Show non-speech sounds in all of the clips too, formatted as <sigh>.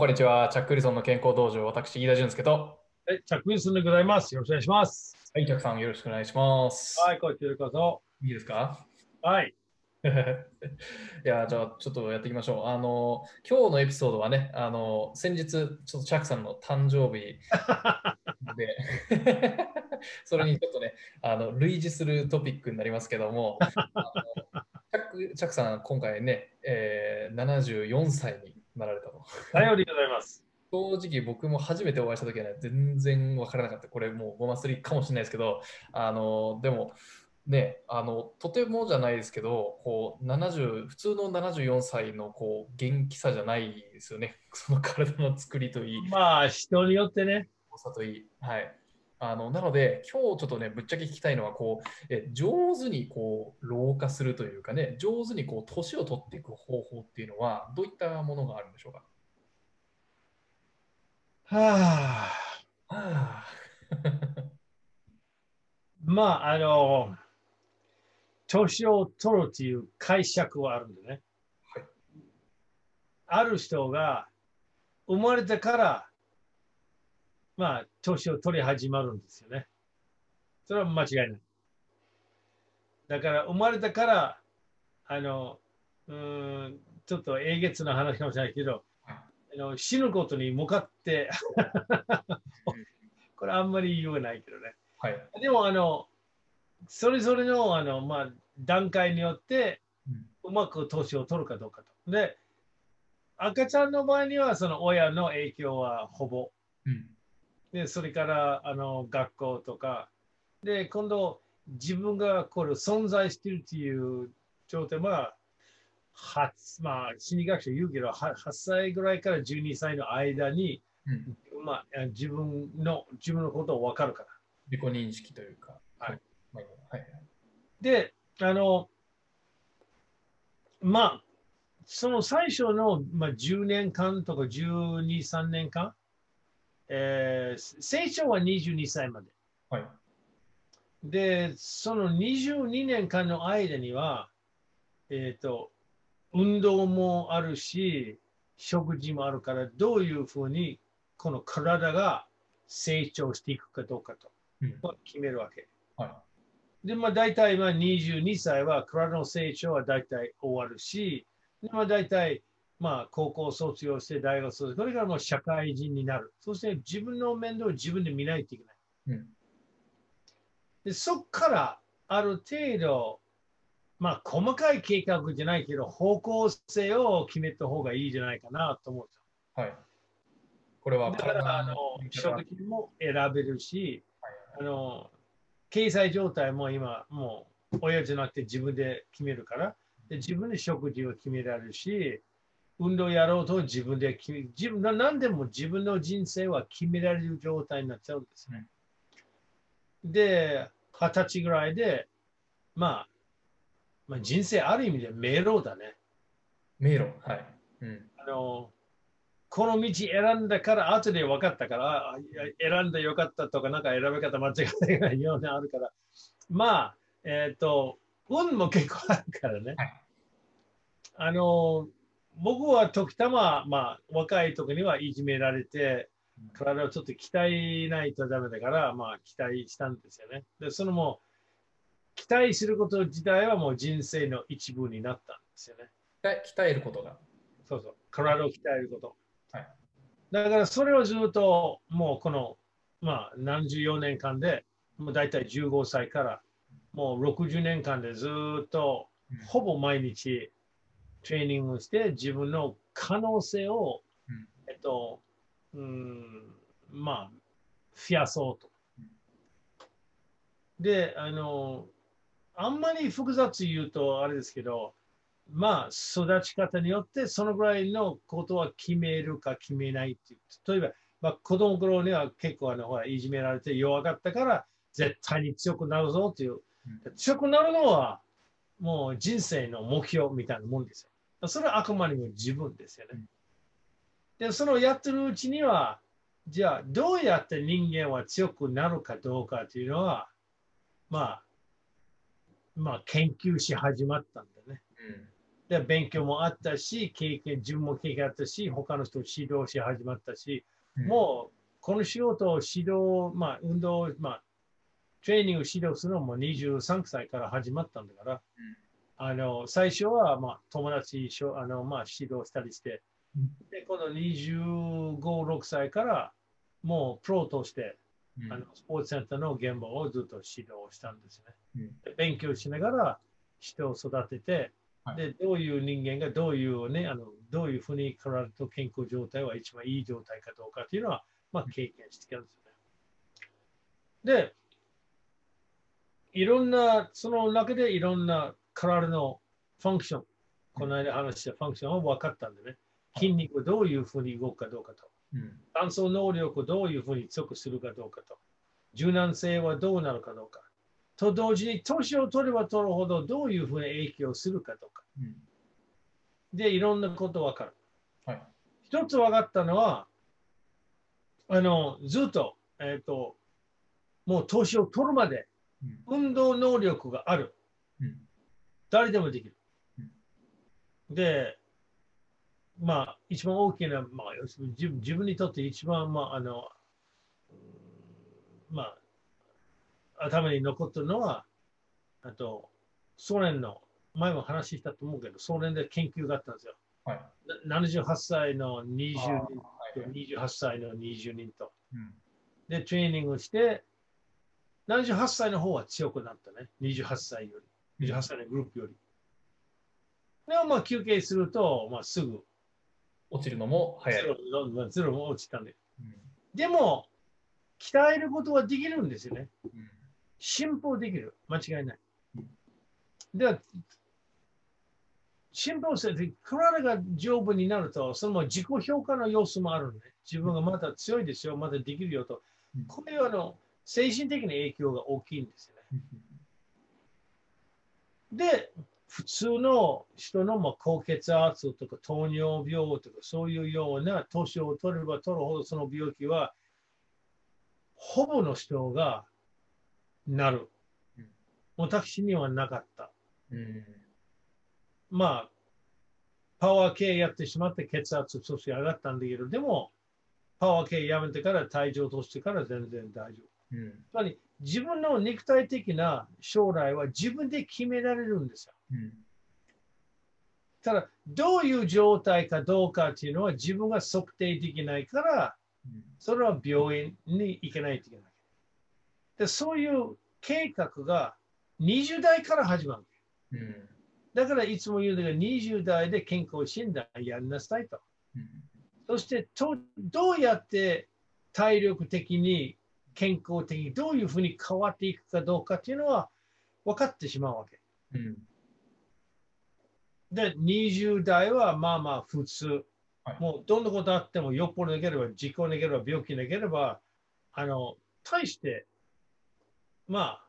こんにちは。チャック・ウィルソンの健康道場、私、飯田俊介と。はい、チャック・ウィルソンでございます。よろしくお願いします。はい、チャックさん、よろしくお願いします。はい、こちらこそ。いいですか？はい。<laughs> いや、じゃあ、ちょっとやっていきましょう。あの、今日のエピソードはね、あの、先日、ちょっとチャックさんの誕生日で、<laughs> それにちょっとね、あの類似するトピックになりますけども、あのチャックチャックさん、今回ね、えー、74歳になられたと。頼りでございます。正直僕も初めてお会いした時はね、全然分からなかった。これもうごますりかもしれないですけど、あの、でも、ね、あの、とてもじゃないですけど、こう、70、普通の74歳のこう、元気さじゃないですよね。<laughs> その体の作りといい、まあ、人によってね。重さといい。はい。あの、なので、今日ちょっとね、ぶっちゃけ聞きたいのは、こう、え上手にこう、老化するというかね、上手にこう、年を取っていく方法っていうのは、どういったものがあるんでしょうか？はあ。はあまあ、あの、年を取るという解釈はあるんでね。はいある人が生まれてから、まあ、年を取り始まるんですよね。それは間違いない。だから、生まれてから、あの、うーん、ちょっとえげつな話かもしれないけど、あの死ぬことに向かって、<laughs> これあんまり言わないけどね。はい。でも、あの、それぞれの、あの、まあ、段階によって、うまく年を取るかどうかと。で、赤ちゃんの場合には、その親の影響はほぼ。うん。で、それから、あの、学校とか。で、今度、自分がこれ存在しているという状態は、はまあ、心理学者言うけど、は8歳ぐらいから12歳の間に、うん。まあ、自分の、自分のことを分かるから。自己認識というか。はい。はい。はい。で、あの、まあ、その最初の、まあ、10年間とか12、3年間、えー成長は22歳まで。はい。で、その22年間の間には、えっ、と、運動もあるし、食事もあるから、どういうふうにこの体が成長していくかどうかと、決めるわけ。はで、まあ大体まあ22歳は体の成長は大体終わるし、でまあ大体まあ高校卒業して大学卒業、これからもう社会人になる。そして自分の面倒を自分で見ないといけない。い。うん。で、そこからある程度、まあ細かい計画じゃないけど、方向性を決めた方がいいじゃないかなと思う。はい。これはだから、あの、食事も選べるし、あの、経済状態も今、もう親じゃなくて自分で決めるから、で自分で食事を決められるし、運動やろうと自分で決め、自分な何でも自分の人生は決められる状態になっちゃうんですね。で、二十歳ぐらいで、まあ、まあ、人生ある意味で迷路だね。迷路。はい。うん。あの、この道選んだから、後で分かったから、選んでよかったとか、なんか選び方間違ってないようなあるから、まあ、えっ、と、運も結構あるからね。はいあの、僕は時たま、まあ、若い時にはいじめられて、体をちょっと鍛えないとダメだから、まあ、期待したんですよね。で、そのもう、期待すること自体はもう人生の一部になったんですよね。鍛鍛えることが。そうそう。体を鍛えること。はいだからそれをずっともうこの、まあ、何十四年間で、もう大体15歳からもう60年間でずっとうんほぼ毎日トレーニングをして自分の可能性を、うんえっと、うん、まあ、増やそうと。で、あの、あんまり複雑言うとあれですけど、まあ、育ち方によってそのぐらいのことは決めるか決めないっていう。例えば、まあ、子供の頃には結構あのほらいじめられて弱かったから絶対に強くなるぞっていう。強くなるのはもう人生の目標みたいなもんですよ。それはあくまでも自分ですよね。で、そのやってるうちには、じゃあどうやって人間は強くなるかどうかっていうのは、まあ、まあ研究し始まったんだね。で勉強もあったし、経験、自分も経験あったし、他の人を指導し始まったし、うん。もうこの仕事を指導、まあ、運動、まあ、トレーニングを指導するのも23歳から始まったんだから、うんあの最初は、まあ、友達しょあの、まあ、指導したりして、うん。で、この25、6歳からもうプロとして、うん。あのスポーツセンターの現場をずっと指導したんですね。うん。で勉強しながら人を育てて、はい。でどういう人間がどういうね、あのどういうふうに体と健康状態は一番いい状態かどうかっていうのは、まあ、経験してきたんですよね。で、いろんな、その中でいろんな体のファンクション、この間話したファンクションは分かったんでね、筋肉がどういうふうに動くかどうかと。うん。乾燥能力をどういうふうに強くするかどうかと、柔軟性はどうなるかどうか、と同時に年を取れば取るほどどういうふうに影響するかどうか。うん。で、いろんなことわかる。はい。一つ分かったのは、あの、ずっと、えっ、と、もう年を取るまでうん。運動能力がある。うん誰でもできるうん。で、まあ、一番大きな、まあ、要するに自分自分にとって一番、まあ、あの、うんまあ、頭に残ってるのは、あと、ソ連の、前も話したと思うけど、ソ連で研究があったんですよ。はいな78歳の20あー人はいと28歳の20人と。うんで、トレーニングをして、78歳の方は強くなったね。28歳より。28歳のグループより。でもまあ休憩すると、まあ、すぐ落ちるのも早いゼ。ロまあゼロも落ちたんで。うんでも、鍛えることはできるんですよね。うん進歩できる。間違いないうん。では、進歩する体が丈夫になると、その自己評価の要素もあるね。自分がまだ強いですよ、まだできるよとうん。これはあの精神的な影響が大きいんですよね。で、普通の人のまあ高血圧とか糖尿病とかそういうような年を取れば取るほどその病気はほぼの人がなるうん。私にはなかった。うんまあ、パワー系やってしまって血圧そして上がったんだけど、でも、パワー系やめてから体重落としてから全然大丈夫。うんつまり自分の肉体的な将来は自分で決められるんですよ。うんただ、どういう状態かどうかっていうのは自分が測定できないから、うんそれは病院に行かないといけない。でそういう計画が20代から始まる。うんだからいつも言うんだけど、20代で健康診断やりなさいと。うんそしてと、どうやって体力的に、健康的に、どういうふうに変わっていくかどうかっていうのは分かってしまうわけ。うんで、20代はまあまあ普通。はいもうどんなことあってもよっぽどなければ、事故なければ、病気なければ、あの、大して、まあ、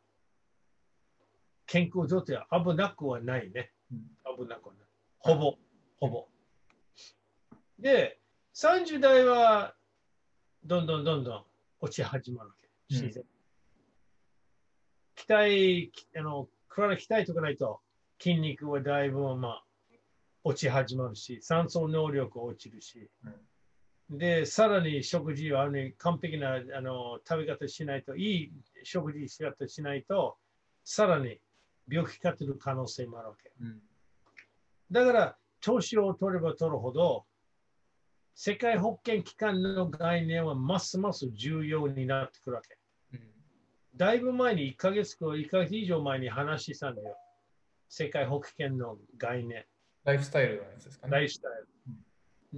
健康状態は危なくはないね。うん危なくはない。ほぼ、ほぼ。で、30代は、どんどんどんどん落ち始まるわけ。うん自然。鍛え、きあの、体鍛えとかないと、筋肉はだいぶ、まあ、落ち始まるし、酸素能力落ちるし、で、さらに食事は、ね、完璧なあの食べ方しないと、いい食事し方しないと、さらに病気化する可能性もあるわけ。うんだから、年を取れば取るほど、世界保険機関の概念はますます重要になってくるわけ。うんだいぶ前に1ヶ月か1ヶ月以上前に話したんだよ。世界保険の概念、ライフスタイルのやつですかね。ライフスタイル。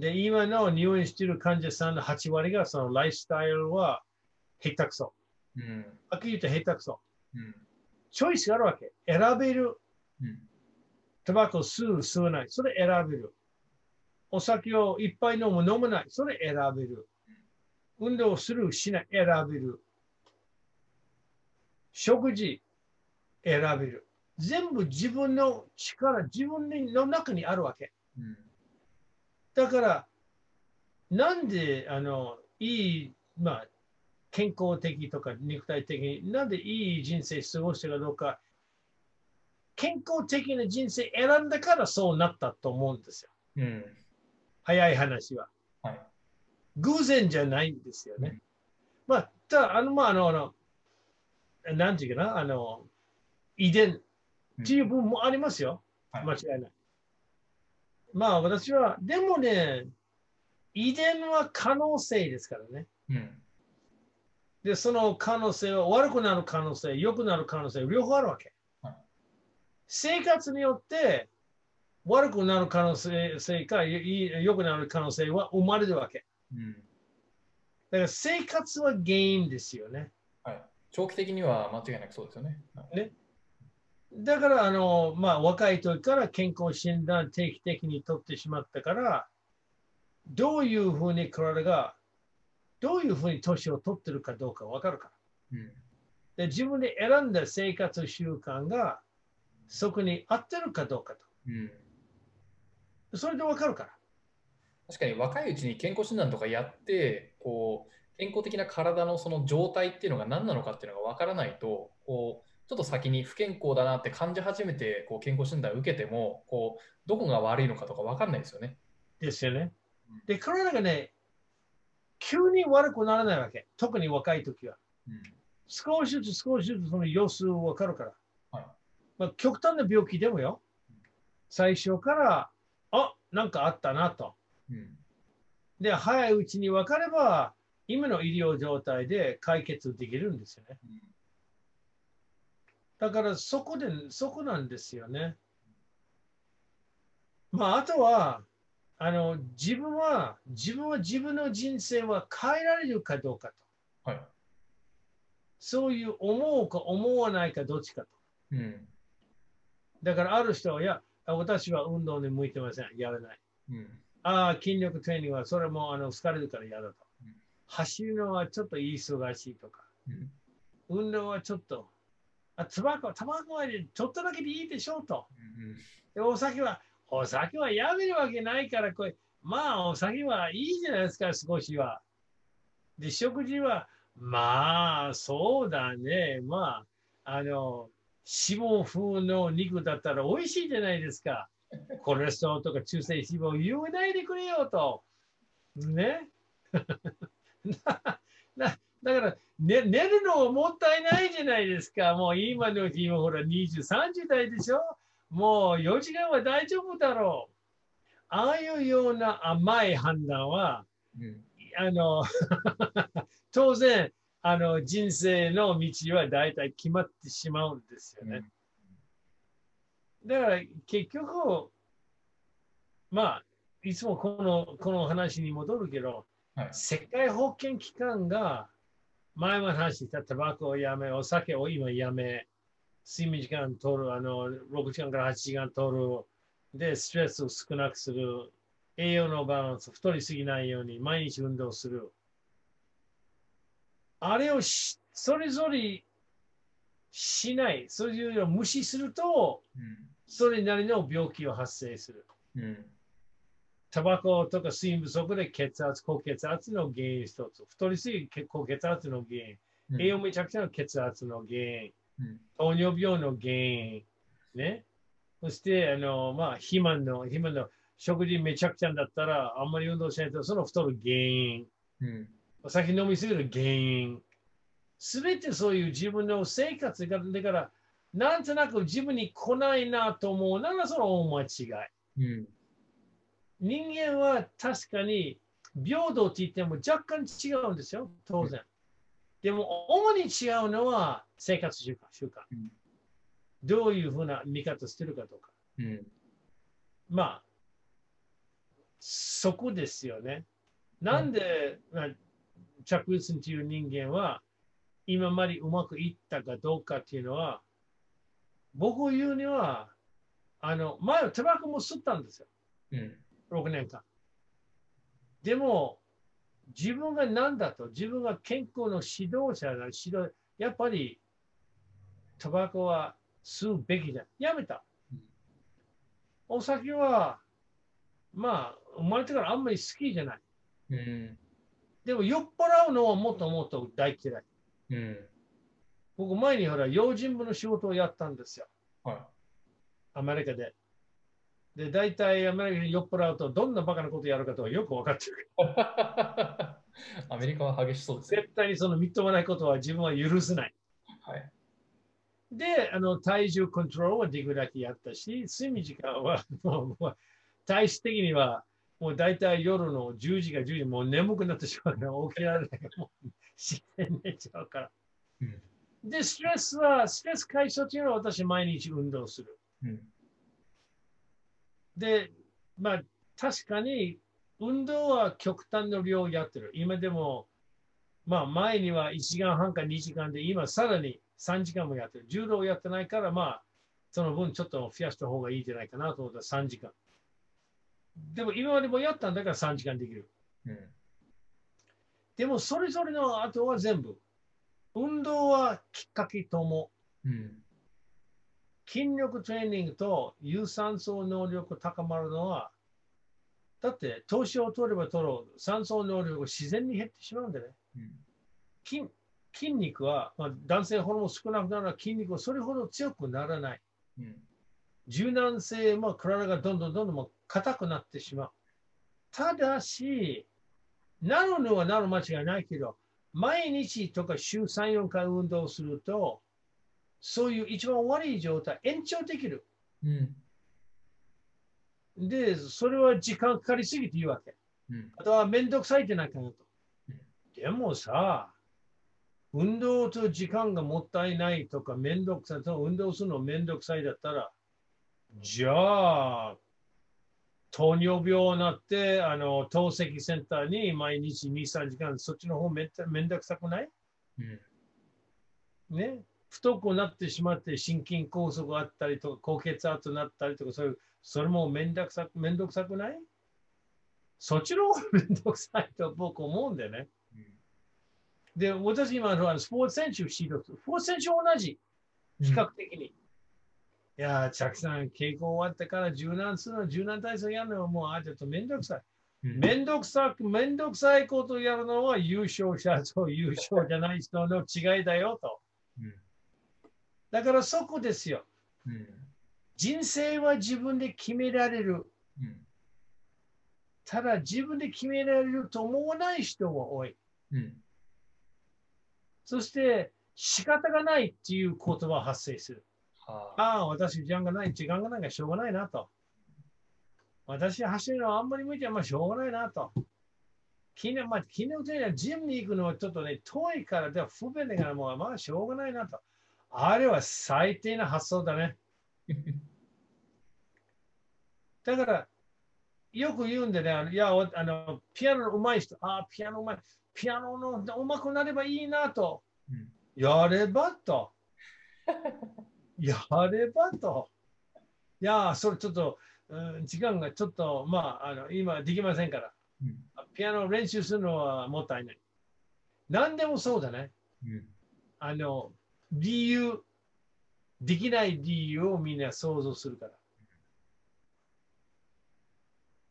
で、今の入院している患者さんの8割がそのライフスタイルは下手くそ。うんはっきり言って下手くそ。うんチョイスがあるわけ。選べる。うんタバコ吸う、吸わない。それ選べる。お酒をいっぱい飲む、飲まない。それ選べる。運動する、しない。選べる。食事、選べる。全部自分の力、自分の中にあるわけ。うんだから、なんで、あの、いい、まあ、健康的とか肉体的に、なんでいい人生過ごしたかどうか、健康的な人生選んだからそうなったと思うんですよ。うん。早い話は。はい。偶然じゃないんですよね。まあ、ただ、あの、まあ、あのなんていうかな、あの、遺伝っていう部分もありますよ。はい間違いない。まあ、私は、でもね、遺伝は可能性ですからね。うん。で、その可能性は悪くなる可能性、良くなる可能性、両方あるわけ。はい生活によって悪くなる可能性かいい良くなる可能性は生まれるわけ。うん。だから生活は原因ですよね。はい。長期的には間違いなくそうですよね。はいだから、あの、まあ、若い時から健康診断定期的に取ってしまったから、どういうふうに体が、どういうふうに年を取ってるかどうかわかるから。うん。で自分で選んだ生活習慣がそこに合ってるかどうかうん。と。それでわかるから。確かに若いうちに健康診断とかやって、こう、健康的な体のその状態っていうのが何なのかっていうのが分からないと、こう、ちょっと先に不健康だなって感じ始めて、こう、健康診断を受けても、こう、どこが悪いのかとか分かんないですよね。ですよねうん。で、体がね、急に悪くならないわけ。特に若い時は。うん。少しずつ少しずつその様子わかるから。はいまあ、極端な病気でもよ。最初から、あなんかあったなと。うん。で、早いうちに分かれば、今の医療状態で解決できるんですよね。だからそこで、そこなんですよね。まあ、あとは、あの、自分は、自分は自分の人生は変えられるかどうかと。はい。そういう思うか思わないかどっちかと。うん。だからある人は、いや、私は運動に向いてません。やらない。うん。ああ、筋力トレーニングはそれもあの疲れるから嫌だとうん。走るのはちょっと忙しいとか。うん。運動はちょっと。あ、タバコ、タバコはちょっとだけでいいでしょうと。うん。で、お酒は、お酒はやめるわけないから、これ、まあ、お酒はいいじゃないですか、少しは。で、食事は、まあ、そうだね。まあ、あの、脂肪風の肉だったら美味しいじゃないですか。コレステロールとか中性脂肪言わないでくれよと。ね。<laughs> だから、ね、寝るのもったいないじゃないですか。もう今の今ほら20、30代でしょもう4時間は大丈夫だろう。ああいうような甘い判断は、うん。あの、<laughs> 当然、あの人生の道は大体決まってしまうんですよね。だから結局、まあ、いつもこのこの話に戻るけど、はい。世界保健機関が前も話したタバコをやめ、お酒を今やめ、睡眠時間取る、あの6時間から8時間取る、で、ストレスを少なくする、栄養のバランス、太りすぎないように毎日運動する。あれをしそれぞれしない、それぞれを無視すると、それなりの病気を発生する。うん。うん。タバコとか睡眠不足で血圧、高血圧の原因一つ。太りすぎ高血圧の原因。うん栄養めちゃくちゃの血圧の原因。うん。糖尿病の原因。ね。そして、あの、まあ、肥満の、肥満の食事めちゃくちゃだったら、あんまり運動しないとその太る原因。うん。お酒飲みすぎる原因。すべてそういう自分の生活が、だから、なんとなく自分に来ないなと思うならその大間違い。うん。人間は確かに平等って言っても若干違うんですよ、当然。でも、主に違うのは生活習慣。習慣うんどういうふうな見方してるかとか。うん。まあ、そこですよね。なんで、まあ着実にという人間は今までうまくいったかどうかっていうのは、僕を言うには、あの、前はタバコも吸ったんですよ。うん。6年間。でも、自分が何だと、自分が健康の指導者だ、指導、やっぱり、タバコは吸うべきだ。やめたうん。お酒は、まあ、生まれてからあんまり好きじゃない。うん。でも、酔っ払うのはもっともっと大嫌い。うん。僕、前にほら、用心部の仕事をやったんですよ。はアメリカで。で、大体アメリカに酔っ払うと、どんなバカなことやるかとはよく分かってる。<laughs> アメリカは激しそうですね。絶対にそのみっともないことは自分は許せない。はい。で、あの体重コントロールはできるだけやったし、睡眠時間はもう体質的にはもう大体夜の10時か10時もう眠くなってしまうから起きられない。もう自然に寝ちゃうから。うんで、ストレスは、ストレス解消というのは私毎日運動する。うん。で、まあ確かに運動は極端の量やってる。今でも、まあ前には1時間半か2時間で、今さらに3時間もやってる。柔道やってないから、まあその分ちょっと増やした方がいいんじゃないかなと思ったら3時間。でも今までもやったんだから3時間できる。うん。でもそれぞれの後は全部。運動はきっかけとも。うん。筋力トレーニングと有酸素能力高まるのは、だって年を取れば取ろう、酸素能力が自然に減ってしまうんでね。うん。筋筋肉は、まあ、男性ホルモン少なくなるら筋肉はそれほど強くならない。うん。柔軟性も体がどんどんどんどん硬くなってしまう。ただし、なるのはなる間違いないけど、毎日とか週3、4回運動すると、そういう一番悪い状態、延長できる。うん。で、それは時間かかりすぎていいわけ。うん。あとはめんどくさいってなかなとうん。でもさ、運動と時間がもったいないとか、めんどくさいと運動するのめんどくさいだったら、じゃあ、糖尿病になって、あの、透析センターに毎日2、3時間、そっちの方めんめんどくさくない？うん。ね。太くなってしまって心筋梗塞があったりとか、高血圧になったりとか、そういう、それもめんどくさく、めんどくさくない？そっちの方が <laughs> めんどくさいと僕思うんだよね。で、私今、あのスポーツ選手指導する。スポーツ選手は同じ。比較的に。いやー、チさん、稽古終わってから柔軟するの、柔軟体操やるのはもう、あ、ちょっとめんどくさい。うん。めんどくさく、めんどくさいことをやるのは優勝者と優勝じゃない人の違いだよと。うん。だからそこですよ。うん。人生は自分で決められる。うん。ただ自分で決められると思わない人も多い。うん。そして仕方がないっていう言葉が発生する。はあ。ああ、私時間がない、時間がないからしょうがないなと。私走るのはあんまり向いてはまあしょうがないなと。昨日、まあ、昨日というのはジムに行くのはちょっとね、遠いからでは不便だからもうまあしょうがないなと。あれは最低な発想だね。<laughs> だから、よく言うんでね、あのいや、おあのピアノの上手い人、ああ、ピアノ上手い。ピアノの上手くなればいいなと。うんやればと。<laughs> やればと。いや、それちょっと、うん時間がちょっと、まあ、あの今できませんから。うん。ピアノ練習するのはもったいない。何でもそうだね。うん。あの、理由、できない理由をみんな想像するから。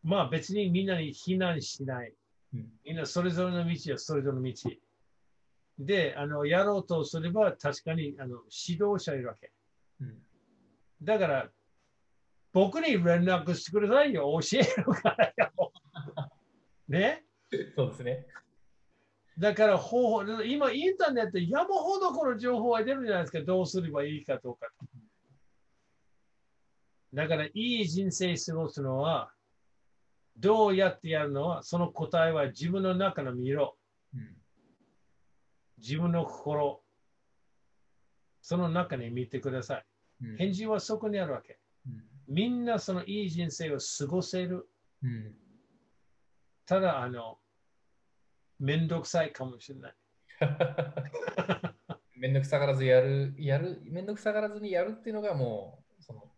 まあ別にみんなに非難しない。うん。みんなそれぞれの道はそれぞれの道。で、あの、やろうとすれば確かにあの指導者いるわけ。うん。だから、僕に連絡してくださいよ。教えるからよ。<laughs> ね？そうですね。だから方法、今インターネット山ほどこの情報が出るじゃないですか。どうすればいいかどうか。だからいい人生過ごすのは、どうやってやるのは、その答えは自分の中の見ろ。うん。自分の心。その中に見てください。うん。返事はそこにあるわけ。うん。みんなそのいい人生を過ごせる。うん。ただ、あの、めんどくさいかもしれない。<laughs> めんどくさがらずやる、やる、めんどくさがらずにやるっていうのがもう、その、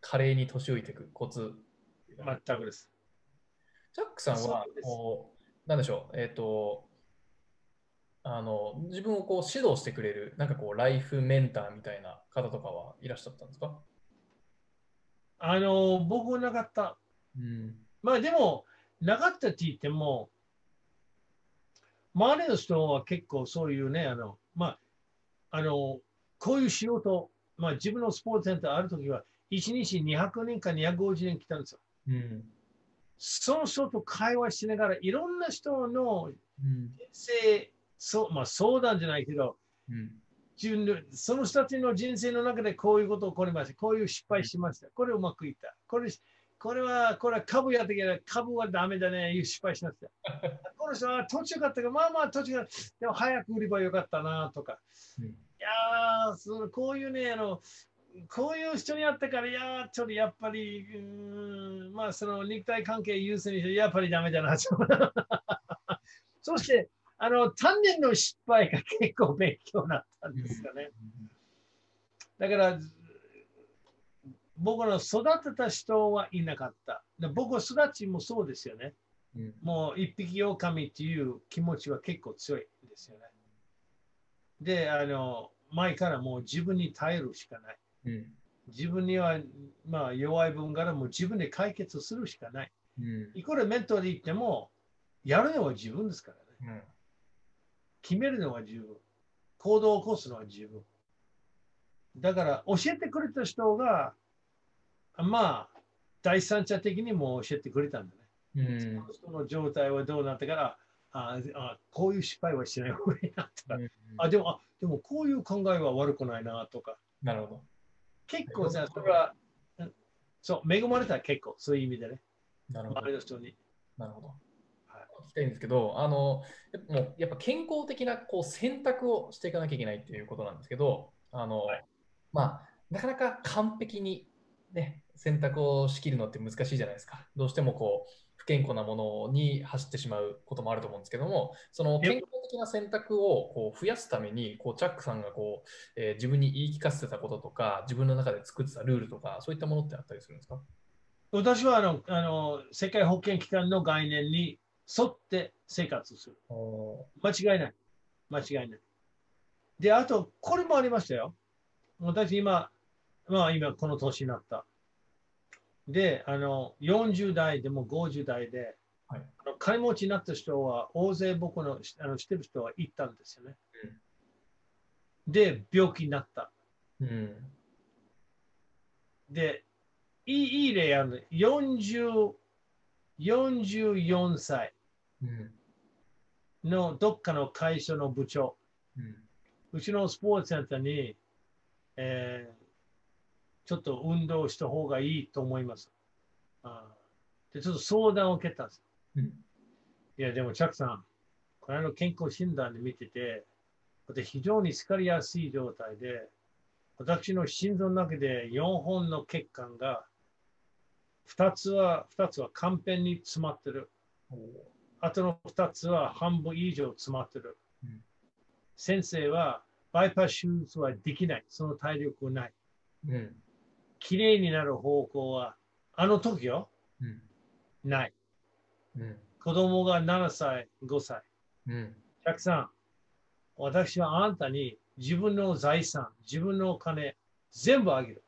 華麗に年老いていくコツ。全くです。チャックさんはこう、なんでしょう、えっ、と、あの、自分をこう指導してくれる、なんかこう、ライフメンターみたいな方とかはいらっしゃったんですか？あの、僕はなかった。うん。まあでも、なかったって言っても、周りの人は結構そういうね、あの、まあ、あの、こういう仕事、まあ自分のスポーツセンターあるときは、1日200人か250人来たんですよ。うん。その人と会話しながら、いろんな人のうん。人生、そうまあ、相談じゃないけど、うん。自分のその人たちの人生の中でこういうこと起こりました。こういう失敗しました。これうまくいった。これこれは、これは株やったけど、株はダメだね。いう失敗しました。<laughs> この人は途中かったけど、まあまあ途中が、でも早く売ればよかったなとか。うんいやーその、こういうね、あの、こういう人に会ったから、いやー、ちょっとやっぱり、うーんまあ、その肉体関係優先にして、やっぱりダメだな。<laughs> そして、あの、単年の失敗が結構勉強になったんですよね。だから、僕の育てた人はいなかった。で僕は育ちもそうですよね。うん。もう一匹狼っていう気持ちは結構強いですよね。で、あの、前からもう自分に耐えるしかない。うん。自分には、まあ、弱い分からもう自分で解決するしかない。うん。いくらメントで言っても、やるのは自分ですからね。うん。決めるのは自分。行動を起こすのは自分。だから、教えてくれた人が、まあ、第三者的にも教えてくれたんだね。うん。その人の状態はどうなったから、ああこういう失敗はしない方がいいなとか、あでもあでもこういう考えは悪くないなとか、なるほど。結構さ、それは、うんそう、恵まれた結構、そういう意味でね、なるほど周り。の人に。なるほど。はい聞きたいんですけど、あの、やっぱもうやっぱ健康的なこう選択をしていかなきゃいけないっていうことなんですけど、あの、はいまあ、なかなか完璧にね、選択をしきるのって難しいじゃないですか。どうしてもこう、不健康なものに走ってしまうこともあると思うんですけども、その健康的な選択をこう増やすために、こうチャックさんがこう、えー自分に言い聞かせてたこととか、自分の中で作ってたルールとか、そういったものってあったりするんですか？私はあのあの世界保健機関の概念に沿って生活する。お間違いない。間違いない。で、あと、これもありましたよ。私今、まあ今この年になった。で、あの、40代でも50代で、はいあの金持ちになった人は大勢僕のあの知ってる人は行ったんですよね。で、病気になった。うん。で、いいいい例あるの。40 44歳うん。のどっかの会社の部長。うん。うちのスポーツセンターに、えーちょっと運動した方がいいと思います。あーでちょっと相談を受けたんです。うん。いや、でも、チャックさん、この間の健康診断で見てて、私非常に疲れやすい状態で、私の心臓の中で4本の血管が、2つは、2つは完璧に詰まってる。あとの2つは半分以上詰まってる。うん先生は、バイパス手術はできない。その体力はない。うん。きれいになる方向は、あの時よ、うん。ない。うん。子供が7歳、5歳。うん。たくさん、私はあんたに自分の財産、自分のお金、全部あげる。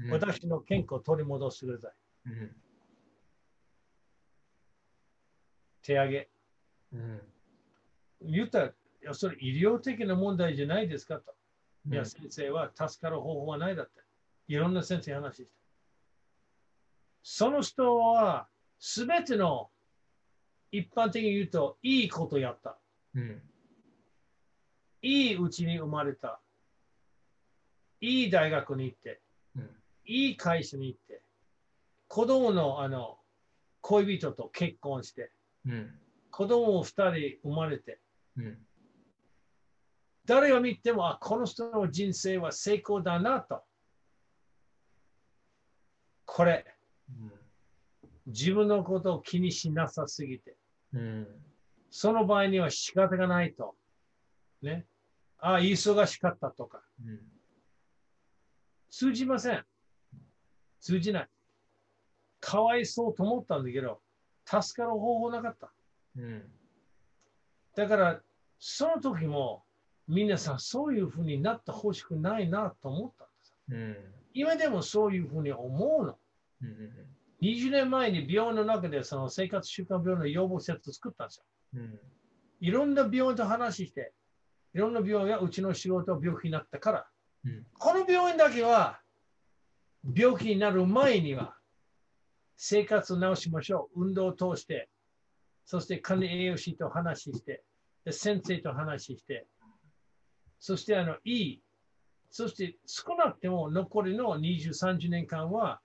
うん。私の健康を取り戻してください。うん。手上げ。うん。言ったら、それ医療的な問題じゃないですかと。いや、うん先生は助かる方法はないだって。いろんな先生に話して。その人は、すべての、一般的に言うと、いいことやった。うん。いいうちに生まれた。いい大学に行って、うん。いい会社に行って、子供のあの恋人と結婚して、うん。子供を二人生まれて、うん。誰が見ても、あ、この人の人生は成功だなと。これ、自分のことを気にしなさすぎて、うん。その場合には仕方がないと。ね。あ、忙しかったとか。うん。通じません。通じない。かわいそうと思ったんだけど、助かる方法なかった。うん。だから、その時も、皆さんそういうふうになってほしくないなと思ったんです。うん。今でもそういうふうに思うの。うん。20年前に病院の中でその生活習慣病の予防施設を作ったんですよ。うん。いろんな病院と話して、いろんな病院がうちの仕事病気になったから、うん。この病院だけは病気になる前には生活を直しましょう。運動を通して、そして管理栄養士と話して、で先生と話して、そしてあのいい、そして少なくても残りの20、30年間は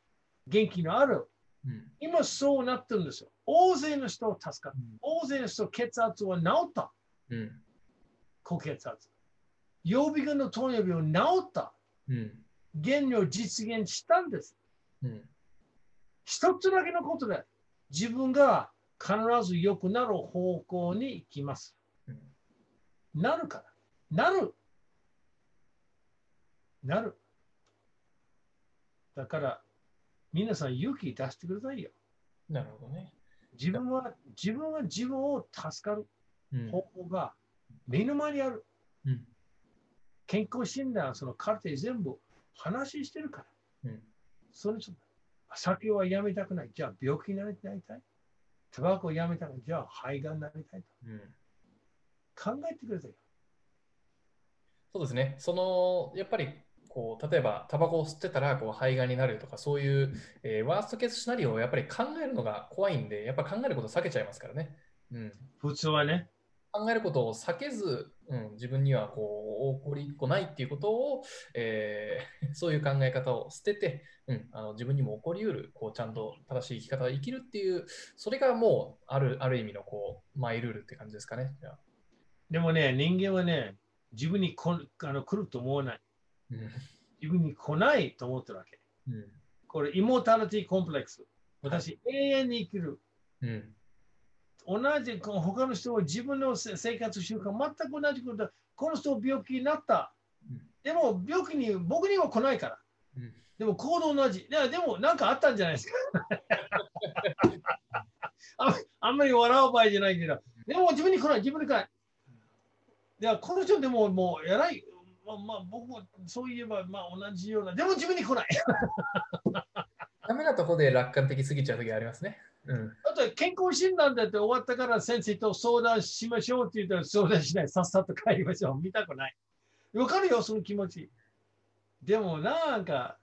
元気のある。うん、今そうなってるんですよ。大勢の人を助かった。大勢の人血圧は治った。うん、高血圧。曜日軍の糖尿病治った。うん、原料実現したんです。うん、一つだけのことで自分が必ず良くなる方向に行きます。うん、なるから。なる。なる。だから、皆さん勇気出してくださいよ。なるほどね。自分は、自分は自分を助かる方法が目の前にある。うん、健康診断、そのカルテ全部話してるから。うん、その酒はやめたくない。じゃあ病気になりたい？タバコをやめたくない？じゃあ肺がんになりたいと。うん、考えてください。そうですね。その、やっぱりこう例えばタバコを吸ってたらこう肺がんになるとかそういう、えー、ワーストケースシナリオをやっぱり考えるのが怖いんでやっぱ考えることを避けちゃいますからね。うん、普通はね。考えることを避けず、うん、自分にはこう起こりっこないっていうことを、えー、<laughs> そういう考え方を捨てて、うん、あの自分にも起こりうるこうちゃんと正しい生き方を生きるっていうそれがもうあるある意味のこうマイルールって感じですかね。でもね人間はね自分にこあの来ると思わない。自分に来ないと思ってるわけ。うん、これ、イモータリティコンプレックス。私、永遠に生きる。うん、同じ、他の人は自分の生活習慣、全く同じこと。この人病気になった。でも、病気に僕には来ないから。でも、行動同じ。いやでも、なんかあったんじゃないですか。<laughs> ああんまり笑う場合じゃないけど、でも自分に来ない、自分に来ない。いや、この人でももう偉い、まあ、まあ、僕もそういえば、まあ、同じような、でも自分に来ない。<laughs> ダメなとこで楽観的すぎちゃう時ありますね。うん、あと健康診断だって終わったから先生と相談しましょうって言ったら相談しない。さっさと帰りましょう。見たくない。わかるよ、その気持ち。でもなんか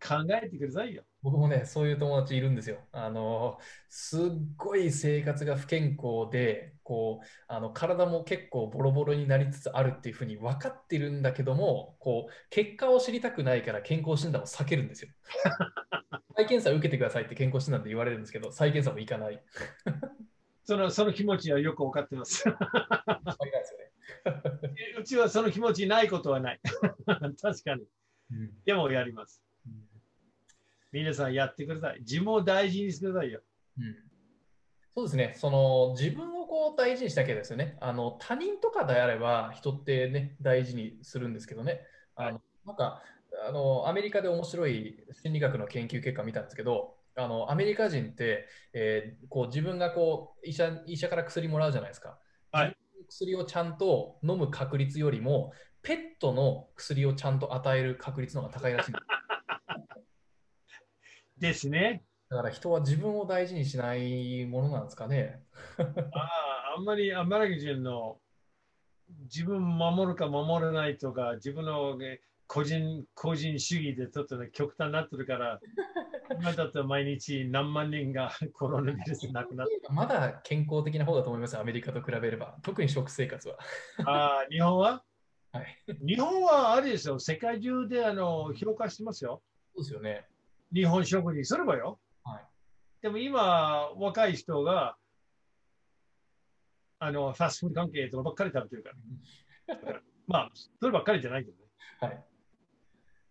考えてくださいよ。僕もね、そういう友達いるんですよ。あの、すっごい生活が不健康で、こう、あの体も結構ボロボロになりつつあるっていうふうに分かってるんだけども、こう、結果を知りたくないから健康診断を避けるんですよ。<laughs> 再検査受けてくださいって健康診断で言われるんですけど、再検査も行かない。<laughs> そのその気持ちはよく分かってます。うちはその気持ちないことはない。<laughs> 確かに。でもやります。皆さんやってください。自分を大事にしてくださいよ。うん、そうですね。その自分をこう大事にしたけですよね。あの他人とかであれば人ってね大事にするんですけどね。あのなんかあのアメリカで面白い心理学の研究結果を見たんですけど、あのアメリカ人って、えー、こう自分がこう医者医者から薬もらうじゃないですか。はい、薬をちゃんと飲む確率よりもペットの薬をちゃんと与える確率の方が高いらしいんです。ですね。だから人は自分を大事にしないものなんですかね。<laughs> ああ、あんまりアメリカ人の自分守るか守らないとか、自分の個人個人主義でちょっと、ね、極端になってるから、今だと毎日何万人がコロナウイルス亡くなって。まだ健康的な方だと思います、アメリカと比べれば。特に食生活は。ああ、日本ははい、日本はあれですよ、世界中であの評価してますよ。そうですよね。日本食にすればよ。はい、でも今、若い人が、あの、ファストフード関係とかばっかり食べてるから。まあ、そればっかりじゃないけどね。はい。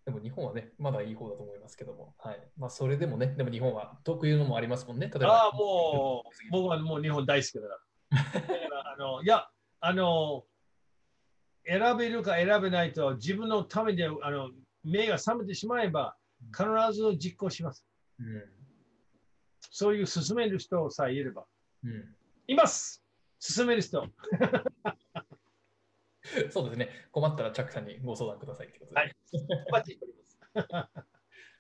でも日本はね、まだいい方だと思いますけども、はい。まあ、それでもね、でも日本は特有のもありますもんね。例えば。ああ、もう、僕はもう日本大好きだから。だからあのいや、あの、選べるか選べないと、自分のためであの目が覚めてしまえば、必ず実行します。うん、そういう進める人さえいれば。うん、います進める人。<laughs> そうですね。困ったらチャックさんにご相談くださいってことで。はい。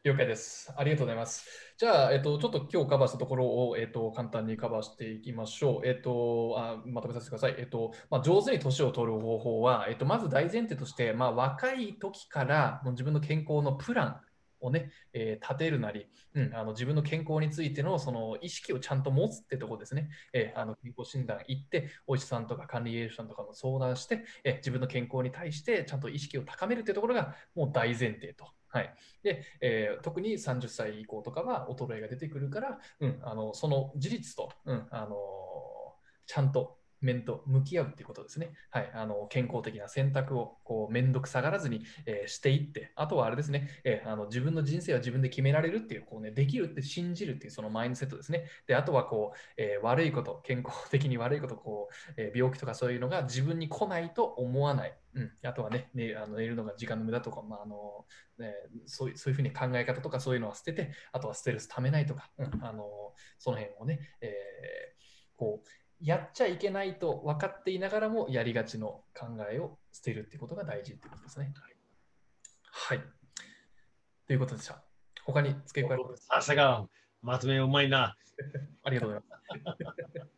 了解です。ありがとうございます。じゃあ、えっと、ちょっと今日カバーしたところを、えっと、簡単にカバーしていきましょう。えっと、あまとめさせてください。えっと、まあ、上手に年を取る方法は、えっと、まず大前提として、まあ、若い時からもう自分の健康のプラン、をね、えー立てるなり、うん、あの自分の健康についてのその意識をちゃんと持つってとこですね。えーあの健康診断行って、お医者さんとか管理栄養士さんとかの相談して、えー自分の健康に対してちゃんと意識を高めるっていうところがもう大前提と。はいでえー特に30歳以降とかは衰えが出てくるから、うん、あのその事実と、うんあのちゃんと面と向き合うっていうことですね。はい、あの健康的な選択をこう面倒くさがらずに、えーしていって、あとはあれですね、えーあの自分の人生は自分で決められるっていう、こうね、できるって信じるっていうそのマインドセットですね。で、あとはこう、えー悪いこと、健康的に悪いこと、こう、え病気とかそういうのが自分に来ないと思わない。うん、あとはね、ねあの寝るのが時間の無駄とか、まああのね、そういうそういうふうに考え方とかそういうのは捨てて、あとはストレスためないとか、うん、あのその辺をね、えーこう、やっちゃいけないと分かっていながらもやりがちの考えを捨てるってことが大事ってことですね。はい。ということでした。他に付け加えることさすが、まとめうまいな。<laughs> ありがとうございます。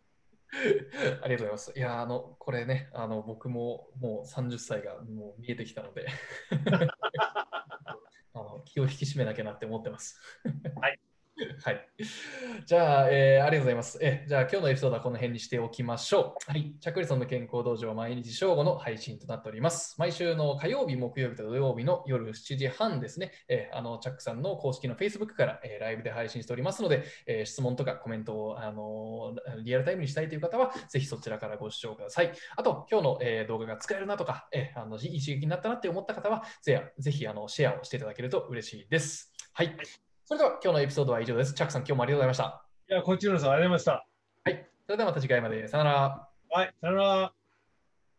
<laughs> ありがとうございます。いやー、あの、これね、あの、僕ももう30歳がもう見えてきたので、<laughs> あの気を引き締めなきゃなって思ってます。はい。<laughs> はい。じゃあ、えーありがとうございます。えじゃあ、今日のエピソードはこの辺にしておきましょう。はい。チャックリソンの健康道場は毎日正午の配信となっております。毎週の火曜日、木曜日と土曜日の夜7時半ですね、えーあのチャックさんの公式の Facebook から、えーライブで配信しておりますので、えー質問とかコメントを、あのーリアルタイムにしたいという方は、ぜひそちらからご視聴ください。あと、今日の、えー動画が使えるなとか、えーあのいい刺激になったなって思った方は、ぜぜひあのシェアをしていただけると嬉しいです。はい。それでは今日のエピソードは以上です。チャックさん、今日もありがとうございました。いや、こちらこそありがとうございました。はい。それではまた次回まで。さよなら。はい、さよなら。